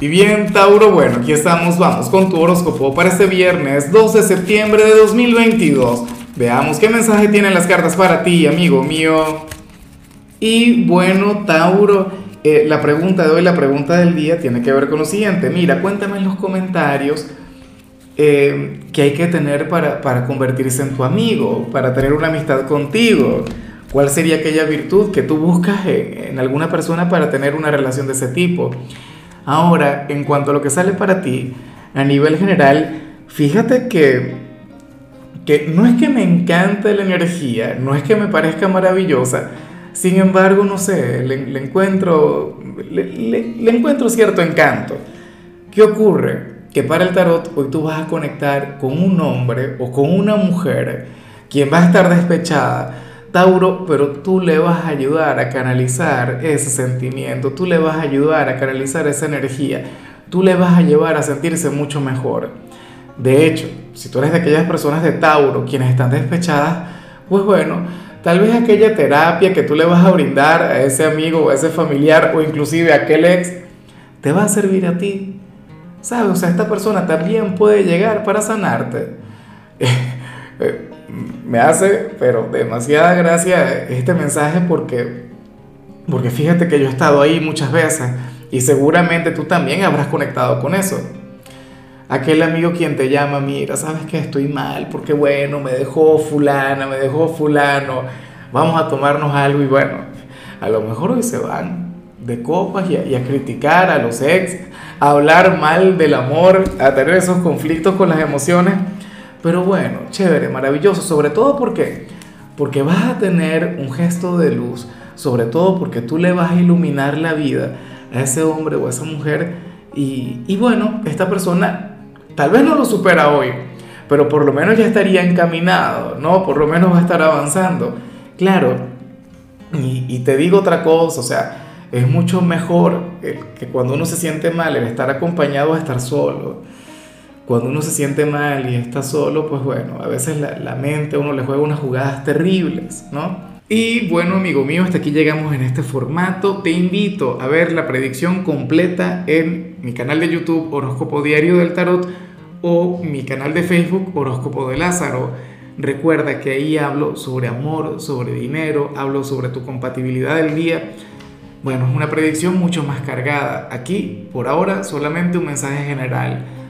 Y bien, Tauro, bueno, aquí estamos, vamos con tu horóscopo para este viernes 12 de septiembre de 2022. Veamos qué mensaje tienen las cartas para ti, amigo mío. Y bueno, Tauro, eh, la pregunta de hoy, la pregunta del día tiene que ver con lo siguiente. Mira, cuéntame en los comentarios eh, qué hay que tener para, para convertirse en tu amigo, para tener una amistad contigo. ¿Cuál sería aquella virtud que tú buscas en alguna persona para tener una relación de ese tipo? Ahora, en cuanto a lo que sale para ti, a nivel general, fíjate que, que no es que me encante la energía, no es que me parezca maravillosa, sin embargo, no sé, le, encuentro, le, encuentro cierto encanto. ¿Qué ocurre? Que para el tarot hoy tú vas a conectar con un hombre o con una mujer quien va a estar despechada Tauro, pero tú le vas a ayudar a canalizar ese sentimiento, tú le vas a ayudar a canalizar esa energía, tú le vas a llevar a sentirse mucho mejor. De hecho, si tú eres de aquellas personas de Tauro quienes están despechadas, pues bueno, tal vez aquella terapia que tú le vas a brindar a ese amigo o a ese familiar o inclusive a aquel ex, te va a servir a ti. ¿Sabes? O sea, esta persona también puede llegar para sanarte. Me hace, pero demasiada gracia este mensaje porque, porque fíjate que yo he estado ahí muchas veces y seguramente tú también habrás conectado con eso. Aquel amigo quien te llama, mira, sabes que estoy mal porque bueno, me dejó fulana, me dejó fulano, vamos a tomarnos algo y bueno, a lo mejor hoy se van de copas y a, y a criticar a los ex, a hablar mal del amor, a tener esos conflictos con las emociones pero bueno, chévere, maravilloso, sobre todo porque porque vas a tener un gesto de luz, sobre todo porque tú le vas a iluminar la vida a ese hombre o a esa mujer y, y bueno, esta persona tal vez no lo supera hoy, pero por lo menos ya estaría encaminado, ¿no? Por lo menos va a estar avanzando. Claro, y, te digo otra cosa, o sea, es mucho mejor que cuando uno se siente mal el estar acompañado a estar solo cuando uno se siente mal y está solo, pues bueno, a veces la, la mente a uno le juega unas jugadas terribles, ¿no? Y bueno, amigo mío, hasta aquí llegamos en este formato. Te invito a ver la predicción completa en mi canal de YouTube Horóscopo Diario del Tarot o mi canal de Facebook Horóscopo de Lázaro. Recuerda que ahí hablo sobre amor, sobre dinero, hablo sobre tu compatibilidad del día. Bueno, es una predicción mucho más cargada. Aquí, por ahora, solamente un mensaje general